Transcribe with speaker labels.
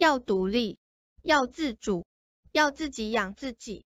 Speaker 1: 要独立要自主要自己养自己。